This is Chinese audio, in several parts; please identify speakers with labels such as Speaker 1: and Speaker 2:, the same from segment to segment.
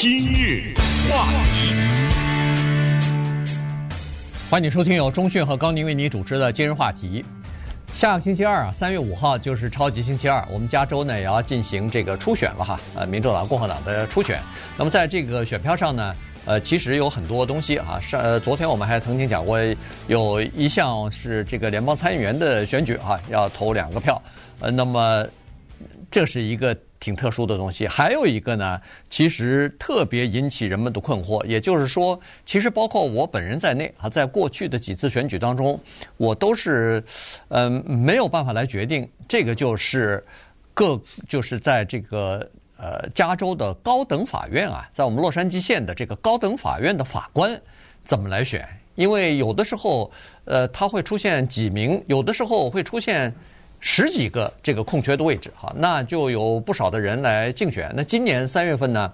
Speaker 1: 今日话题，
Speaker 2: 欢迎收听由中讯和高宁为你主持的今日话题。下个星期二啊，三月五号就是超级星期二，我们加州呢也要进行这个初选了哈，呃，民主党、共和党的初选。那么在这个选票上呢，呃，其实有很多东西啊。上呃，昨天我们还曾经讲过，有一项是这个联邦参议员的选举哈，要投两个票。呃，那么这是一个。挺特殊的东西，还有一个呢，其实特别引起人们的困惑。也就是说，其实包括我本人在内啊，在过去的几次选举当中，我都是嗯、没有办法来决定这个就是各就是在这个呃加州的高等法院啊，在我们洛杉矶县的这个高等法院的法官怎么来选，因为有的时候呃它会出现几名，有的时候会出现。十几个这个空缺的位置，哈，那就有不少的人来竞选。那今年三月份呢，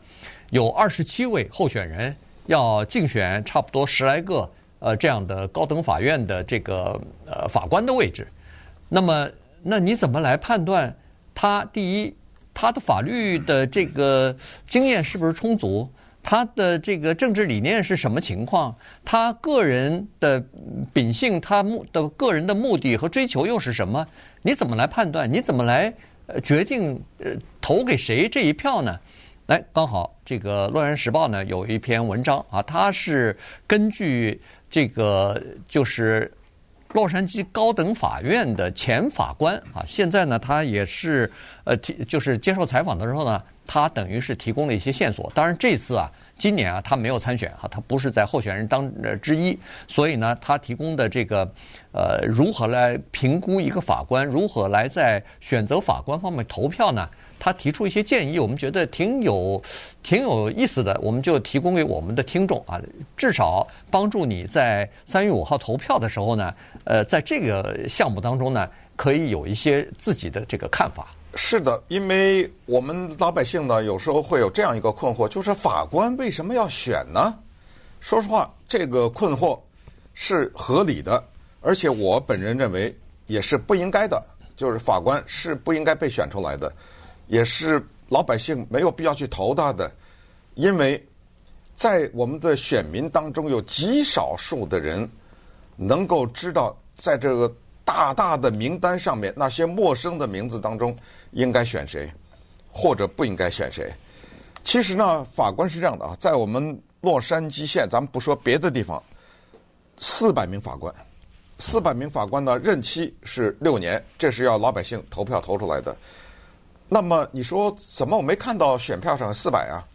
Speaker 2: 有二十七位候选人要竞选，差不多十来个呃这样的高等法院的这个呃法官的位置。那么，那你怎么来判断他第一，他的法律的这个经验是不是充足？他的这个政治理念是什么情况？他个人的秉性，他目的个人的目的和追求又是什么？你怎么来判断？你怎么来决定投给谁这一票呢？来，刚好这个《洛杉矶时报》呢有一篇文章啊，它是根据这个就是洛杉矶高等法院的前法官啊，现在呢他也是呃就是接受采访的时候呢。他等于是提供了一些线索，当然这次啊，今年啊，他没有参选哈，他不是在候选人当呃之一，所以呢，他提供的这个呃如何来评估一个法官，如何来在选择法官方面投票呢？他提出一些建议，我们觉得挺有挺有意思的，我们就提供给我们的听众啊，至少帮助你在三月五号投票的时候呢，呃，在这个项目当中呢，可以有一些自己的这个看法。
Speaker 3: 是的，因为我们老百姓呢，有时候会有这样一个困惑，就是法官为什么要选呢？说实话，这个困惑是合理的，而且我本人认为也是不应该的，就是法官是不应该被选出来的，也是老百姓没有必要去投他的，因为在我们的选民当中，有极少数的人能够知道在这个。大大的名单上面那些陌生的名字当中，应该选谁，或者不应该选谁？其实呢，法官是这样的啊，在我们洛杉矶县，咱们不说别的地方，四百名法官，四百名法官呢，任期是六年，这是要老百姓投票投出来的。那么你说怎么我没看到选票上四百啊？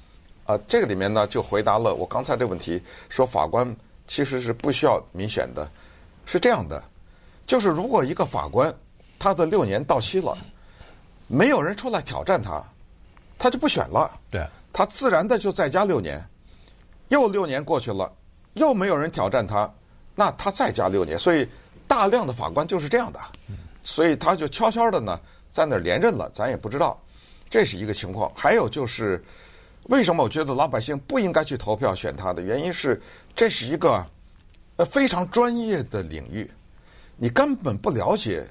Speaker 3: 啊，这个里面呢就回答了我刚才这问题，说法官其实是不需要民选的，是这样的。就是如果一个法官他的六年到期了，没有人出来挑战他，他就不选了。
Speaker 2: 对，
Speaker 3: 他自然的就再加六年，又六年过去了，又没有人挑战他，那他再加六年。所以大量的法官就是这样的，所以他就悄悄的呢在那儿连任了，咱也不知道，这是一个情况。还有就是为什么我觉得老百姓不应该去投票选他的原因是，这是一个呃非常专业的领域。你根本不了解，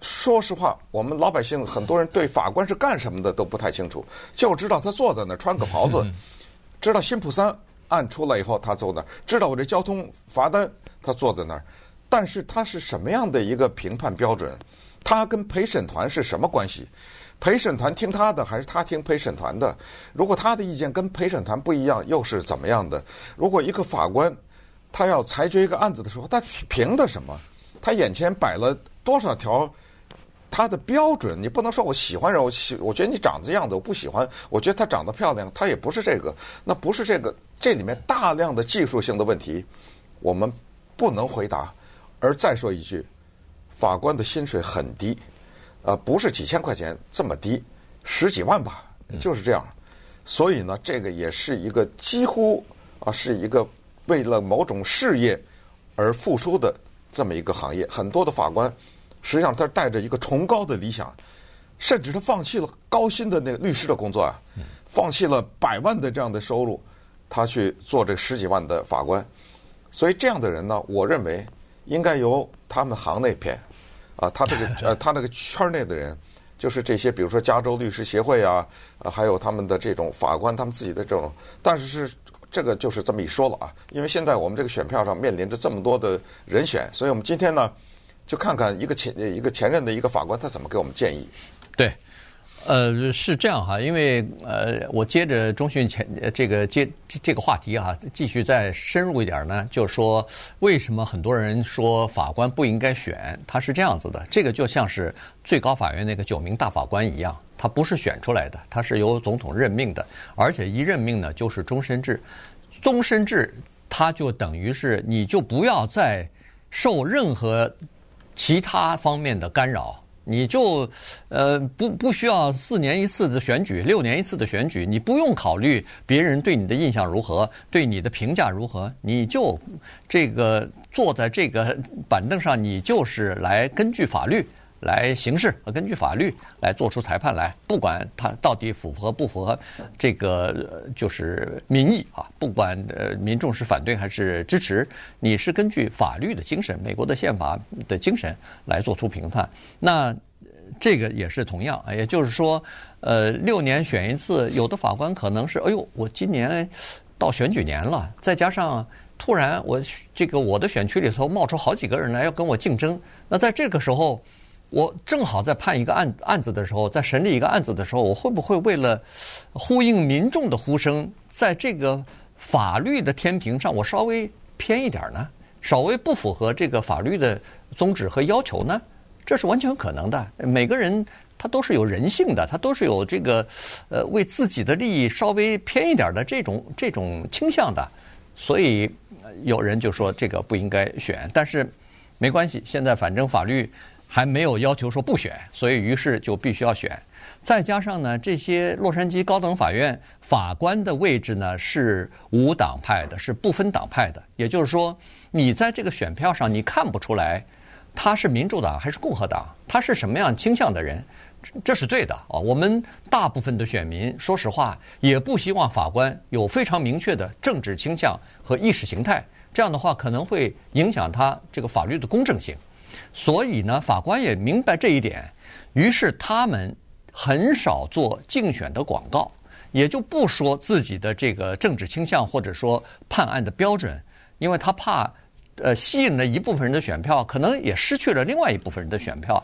Speaker 3: 说实话，我们老百姓很多人对法官是干什么的都不太清楚，就知道他坐在那儿穿个袍子，知道辛普森案出来以后他坐那儿，知道我这交通罚单他坐在那儿，但是他是什么样的一个评判标准？他跟陪审团是什么关系？陪审团听他的还是他听陪审团的？如果他的意见跟陪审团不一样，又是怎么样的？如果一个法官他要裁决一个案子的时候，他凭的什么？他眼前摆了多少条他的标准？你不能说我喜欢人，我喜我觉得你长这样子，我不喜欢。我觉得她长得漂亮，她也不是这个，那不是这个。这里面大量的技术性的问题，我们不能回答。而再说一句，法官的薪水很低，呃，不是几千块钱这么低，十几万吧，就是这样。所以呢，这个也是一个几乎啊，是一个为了某种事业而付出的。这么一个行业，很多的法官实际上他是带着一个崇高的理想，甚至他放弃了高薪的那个律师的工作啊，放弃了百万的这样的收入，他去做这十几万的法官。所以这样的人呢，我认为应该由他们行内编，啊，他这个 呃他那个圈内的人就是这些，比如说加州律师协会啊，呃，还有他们的这种法官，他们自己的这种，但是是这个就是这么一说了啊。因为现在我们这个选票上面临着这么多的人选，所以我们今天呢，就看看一个前一个前任的一个法官他怎么给我们建议。
Speaker 2: 对。呃，是这样哈，因为呃，我接着中讯前这个接这个话题哈，继续再深入一点呢，就是说为什么很多人说法官不应该选？他是这样子的，这个就像是最高法院那个九名大法官一样，他不是选出来的，他是由总统任命的，而且一任命呢就是终身制，终身制他就等于是你就不要再受任何其他方面的干扰。你就，呃，不不需要四年一次的选举，六年一次的选举，你不用考虑别人对你的印象如何，对你的评价如何，你就这个坐在这个板凳上，你就是来根据法律来行事和根据法律来做出裁判来，不管他到底符合不符合这个就是民意啊，不管呃民众是反对还是支持，你是根据法律的精神，美国的宪法的精神来做出评判，那。这个也是同样，也就是说，呃，六年选一次，有的法官可能是，哎呦，我今年到选举年了，再加上突然我这个我的选区里头冒出好几个人来要跟我竞争，那在这个时候，我正好在判一个案案子的时候，在审理一个案子的时候，我会不会为了呼应民众的呼声，在这个法律的天平上，我稍微偏一点呢？稍微不符合这个法律的宗旨和要求呢？这是完全可能的。每个人他都是有人性的，他都是有这个呃为自己的利益稍微偏一点的这种这种倾向的。所以有人就说这个不应该选，但是没关系，现在反正法律还没有要求说不选，所以于是就必须要选。再加上呢，这些洛杉矶高等法院法官的位置呢是无党派的，是不分党派的。也就是说，你在这个选票上你看不出来。他是民主党还是共和党？他是什么样倾向的人？这是对的啊！我们大部分的选民，说实话，也不希望法官有非常明确的政治倾向和意识形态。这样的话，可能会影响他这个法律的公正性。所以呢，法官也明白这一点，于是他们很少做竞选的广告，也就不说自己的这个政治倾向或者说判案的标准，因为他怕。呃，吸引了一部分人的选票，可能也失去了另外一部分人的选票，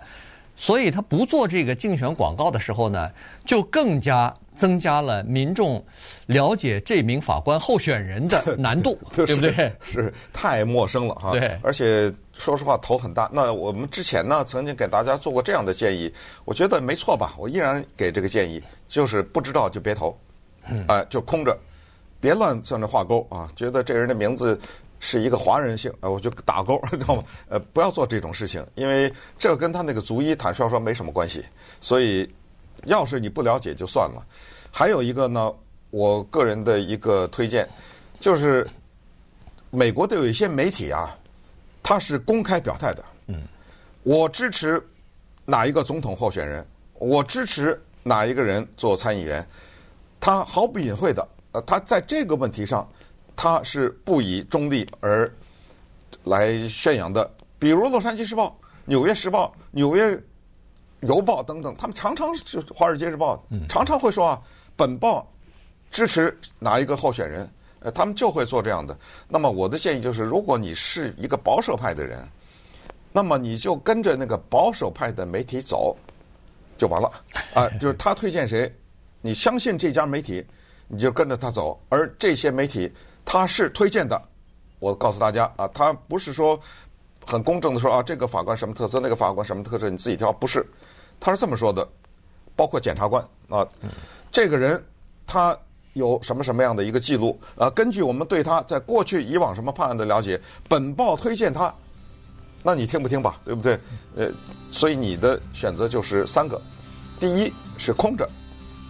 Speaker 2: 所以他不做这个竞选广告的时候呢，就更加增加了民众了解这名法官候选人的 难度，对不对？
Speaker 3: 是太陌生了哈。
Speaker 2: 对，
Speaker 3: 而且说实话头很大。那我们之前呢，曾经给大家做过这样的建议，我觉得没错吧？我依然给这个建议，就是不知道就别投，嗯，哎，就空着，别乱在这画勾啊，觉得这人的名字。是一个华人姓，呃，我就打勾，知道吗？呃，不要做这种事情，因为这跟他那个族裔坦率说没什么关系。所以，要是你不了解就算了。还有一个呢，我个人的一个推荐，就是美国的有一些媒体啊，他是公开表态的。嗯，我支持哪一个总统候选人，我支持哪一个人做参议员，他毫不隐晦的，呃，他在这个问题上。他是不以中立而来宣扬的，比如《洛杉矶时报》、《纽约时报》、《纽约邮报》等等，他们常常就《华尔街日报》常常会说啊，本报支持哪一个候选人，呃，他们就会做这样的。那么我的建议就是，如果你是一个保守派的人，那么你就跟着那个保守派的媒体走就完了啊，就是他推荐谁，你相信这家媒体，你就跟着他走，而这些媒体。他是推荐的，我告诉大家啊，他不是说很公正的说啊，这个法官什么特色，那个法官什么特色，你自己挑，不是，他是这么说的，包括检察官啊，这个人他有什么什么样的一个记录啊？根据我们对他在过去以往什么判案的了解，本报推荐他，那你听不听吧？对不对？呃，所以你的选择就是三个，第一是空着，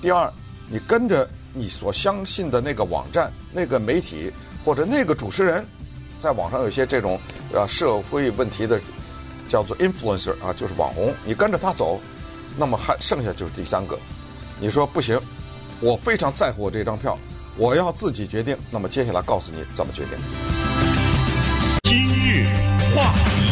Speaker 3: 第二你跟着。你所相信的那个网站、那个媒体或者那个主持人，在网上有些这种呃社会问题的，叫做 influencer 啊，就是网红，你跟着他走，那么还剩下就是第三个。你说不行，我非常在乎我这张票，我要自己决定。那么接下来告诉你怎么决定。
Speaker 1: 今日话题。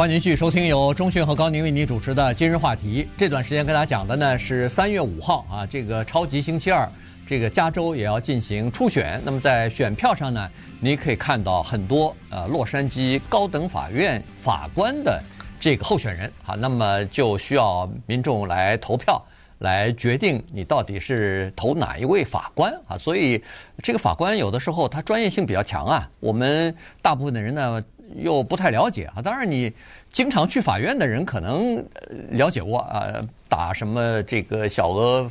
Speaker 2: 欢迎继续收听由中讯和高宁为你主持的今日话题。这段时间跟大家讲的呢是三月五号啊，这个超级星期二，这个加州也要进行初选。那么在选票上呢，你可以看到很多呃洛杉矶高等法院法官的这个候选人啊，那么就需要民众来投票，来决定你到底是投哪一位法官啊。所以这个法官有的时候他专业性比较强啊，我们大部分的人呢。又不太了解啊，当然你经常去法院的人可能了解过啊，打什么这个小额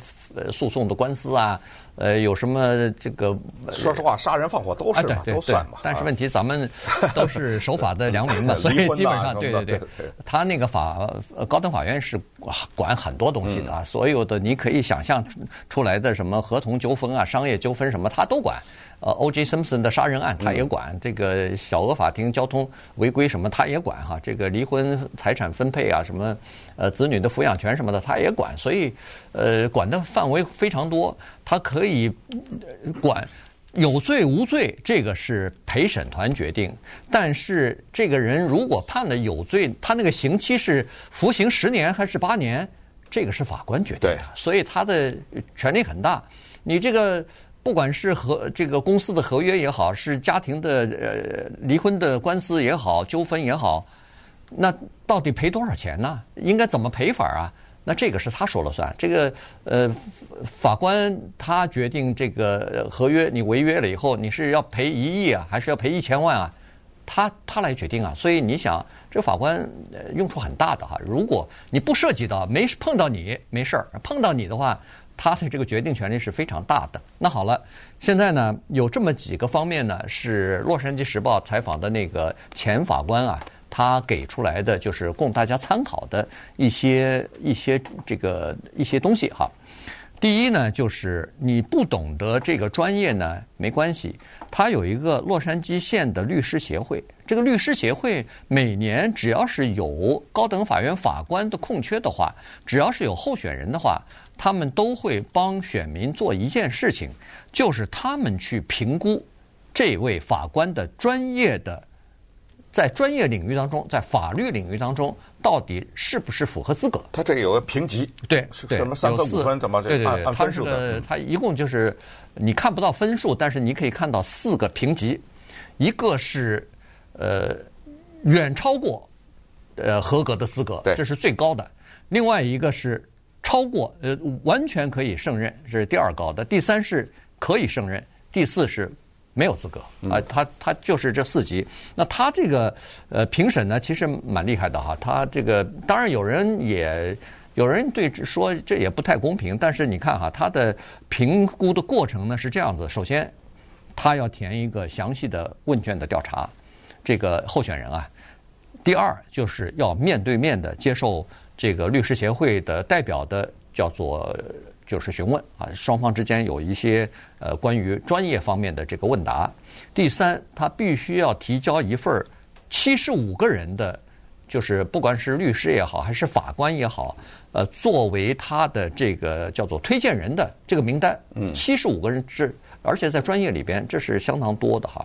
Speaker 2: 诉讼的官司啊，呃，有什么这个？
Speaker 3: 说实话，杀人放火都是嘛，
Speaker 2: 啊、对对对
Speaker 3: 都算嘛。
Speaker 2: 但是问题，咱们都是守法的良民嘛，所以基本上对对对，他那个法高等法院是管很多东西的啊，所有的你可以想象出来的什么合同纠纷啊、商业纠纷什么，他都管。呃，O.J. Simpson 的杀人案，他也管；这个小额法庭交通违规什么，他也管哈。这个离婚财产分配啊，什么呃子女的抚养权什么的，他也管。所以，呃，管的范围非常多。他可以管有罪无罪，这个是陪审团决定。但是，这个人如果判了有罪，他那个刑期是服刑十年还是八年，这个是法官决定的。
Speaker 3: 对，
Speaker 2: 所以他的权力很大。你这个。不管是和这个公司的合约也好，是家庭的呃离婚的官司也好，纠纷也好，那到底赔多少钱呢？应该怎么赔法啊？那这个是他说了算。这个呃法官他决定这个合约你违约了以后，你是要赔一亿啊，还是要赔一千万啊？他他来决定啊。所以你想，这法官用处很大的哈。如果你不涉及到，没碰到你没事儿，碰到你的话。他的这个决定权力是非常大的。那好了，现在呢，有这么几个方面呢，是《洛杉矶时报》采访的那个前法官啊，他给出来的就是供大家参考的一些一些这个一些东西哈。第一呢，就是你不懂得这个专业呢，没关系，他有一个洛杉矶县的律师协会。这个律师协会每年只要是有高等法院法官的空缺的话，只要是有候选人的话。他们都会帮选民做一件事情，就是他们去评估这位法官的专业的，在专业领域当中，在法律领域当中，到底是不是符合资格？
Speaker 3: 他这个有个评级，
Speaker 2: 对，对，
Speaker 3: 什么三分五分怎么这个按按分数的？
Speaker 2: 对对对，他一共就是你看不到分数，但是你可以看到四个评级，一个是呃远超过呃合格的资格，这是最高的；另外一个是。超过呃完全可以胜任这是第二高的，第三是可以胜任，第四是没有资格啊。他他就是这四级。那他这个呃评审呢，其实蛮厉害的哈。他这个当然有人也有人对说这也不太公平，但是你看哈，他的评估的过程呢是这样子：首先他要填一个详细的问卷的调查，这个候选人啊；第二就是要面对面的接受。这个律师协会的代表的叫做就是询问啊，双方之间有一些呃关于专业方面的这个问答。第三，他必须要提交一份七十五个人的，就是不管是律师也好，还是法官也好，呃，作为他的这个叫做推荐人的这个名单。嗯，七十五个人这，而且在专业里边这是相当多的哈。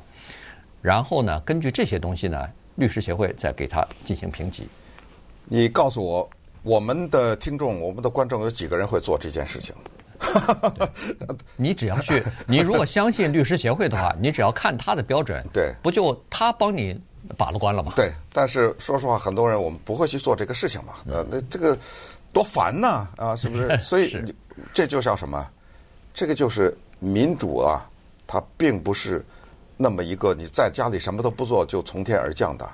Speaker 2: 然后呢，根据这些东西呢，律师协会再给他进行评级。
Speaker 3: 你告诉我。我们的听众，我们的观众有几个人会做这件事情？
Speaker 2: 你只要去，你如果相信律师协会的话，你只要看他的标准，
Speaker 3: 对，
Speaker 2: 不就他帮你把了关了吗？
Speaker 3: 对，但是说实话，很多人我们不会去做这个事情嘛。呃，那这个多烦呐啊，是不是？所以这就叫什么？这个就是民主啊，它并不是那么一个你在家里什么都不做就从天而降的，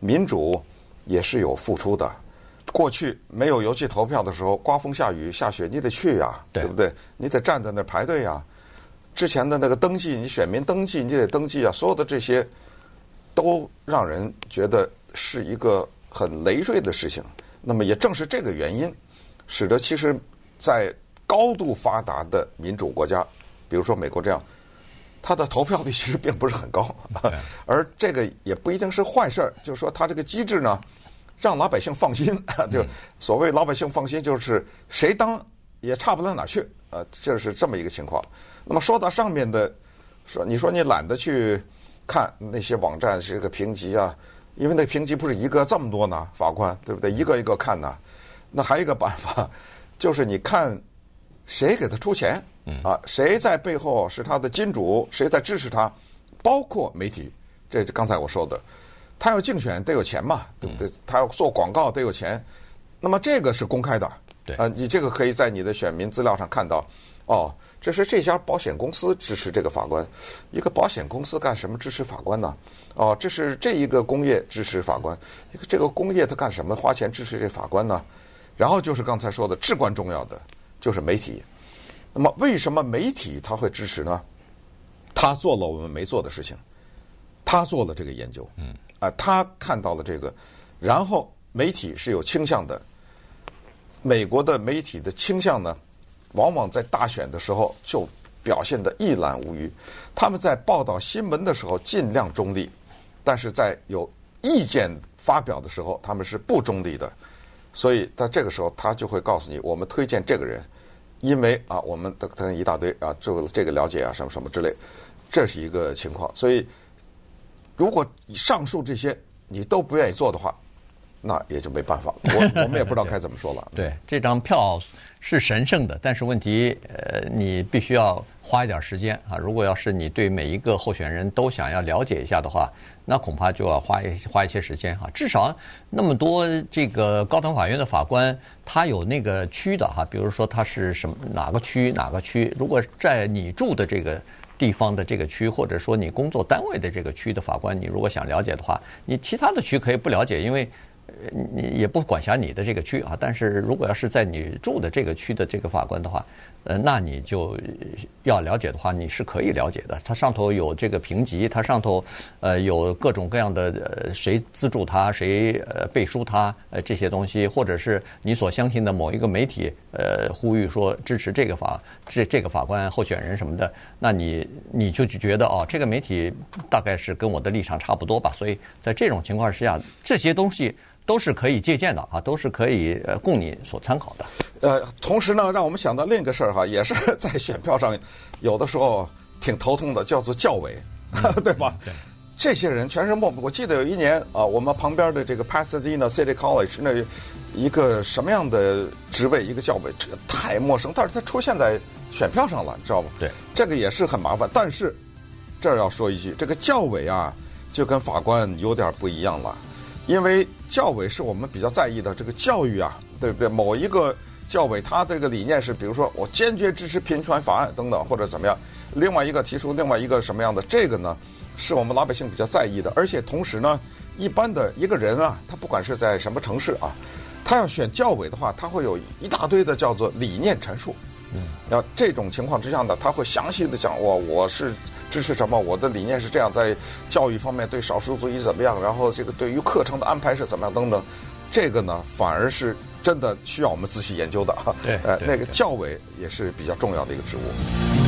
Speaker 3: 民主也是有付出的。过去没有邮寄投票的时候，刮风下雨下雪，你得去呀，对，对不对？你得站在那儿排队呀。之前的那个登记，你选民登记，你得登记啊。所有的这些，都让人觉得是一个很累赘的事情。那么也正是这个原因，使得其实，在高度发达的民主国家，比如说美国这样，它的投票率其实并不是很高。而这个也不一定是坏事儿，就是说它这个机制呢。让老百姓放心，就所谓老百姓放心，就是谁当也差不到哪去，呃，就是这么一个情况。那么说到上面的，说你说你懒得去看那些网站是个评级啊，因为那评级不是一个这么多呢，法官对不对？一个一个看呢。那还有一个办法，就是你看谁给他出钱，啊，谁在背后是他的金主，谁在支持他，包括媒体。这是刚才我说的，他要竞选得有钱嘛，对不对？他要做广告得有钱，那么这个是公开的。
Speaker 2: 对
Speaker 3: 啊，你这个可以在你的选民资料上看到。哦，这是这家保险公司支持这个法官，一个保险公司干什么支持法官呢？哦，这是这一个工业支持法官，一个这个工业他干什么花钱支持这法官呢？然后就是刚才说的至关重要的，就是媒体。那么为什么媒体他会支持呢？他做了我们没做的事情，他做了这个研究，嗯，他看到了这个，然后媒体是有倾向的。美国的媒体的倾向呢，往往在大选的时候就表现得一览无余。他们在报道新闻的时候尽量中立，但是在有意见发表的时候，他们是不中立的。所以在这个时候，他就会告诉你，我们推荐这个人，因为啊，我们的他一大堆啊，就这个了解啊，什么什么之类，这是一个情况。所以，如果上述这些你都不愿意做的话，那也就没办法了，我 我们也不知道该怎么说了。
Speaker 2: 对，这张票是神圣的，但是问题，呃，你必须要花一点时间啊。如果要是你对每一个候选人都想要了解一下的话，那恐怕就要花一花一些时间哈。至少那么多这个高等法院的法官，他有那个区的哈，比如说他是什么哪个区哪个区，如果在你住的这个地方的这个区，或者说你工作单位的这个区的法官，你如果想了解的话，你其他的区可以不了解，因为。你也不管辖你的这个区啊，但是如果要是在你住的这个区的这个法官的话，呃，那你就要了解的话，你是可以了解的。它上头有这个评级，它上头呃有各种各样的呃谁资助他，谁呃背书他呃这些东西，或者是你所相信的某一个媒体呃呼吁说支持这个法这这个法官候选人什么的，那你你就觉得哦，这个媒体大概是跟我的立场差不多吧。所以在这种情况之下，这些东西。都是可以借鉴的啊，都是可以呃供你所参考的。
Speaker 3: 呃，同时呢，让我们想到另一个事儿哈，也是在选票上有的时候挺头痛的，叫做教委，嗯、对吧？对，这些人全是陌。我记得有一年啊，我们旁边的这个 Pasadena City College 那一个什么样的职位，一个教委，这个太陌生，但是他出现在选票上了，你知道吗？
Speaker 2: 对，
Speaker 3: 这个也是很麻烦。但是这儿要说一句，这个教委啊，就跟法官有点不一样了。因为教委是我们比较在意的这个教育啊，对不对？某一个教委他这个理念是，比如说我坚决支持平权法案等等，或者怎么样。另外一个提出另外一个什么样的这个呢，是我们老百姓比较在意的。而且同时呢，一般的一个人啊，他不管是在什么城市啊，他要选教委的话，他会有一大堆的叫做理念陈述。嗯，要这种情况之下呢，他会详细的讲我我是。支持什么？我的理念是这样，在教育方面对少数族裔怎么样？然后这个对于课程的安排是怎么样？等等，这个呢，反而是真的需要我们仔细研究的哈。
Speaker 2: 对，
Speaker 3: 呃，那个教委也是比较重要的一个职务。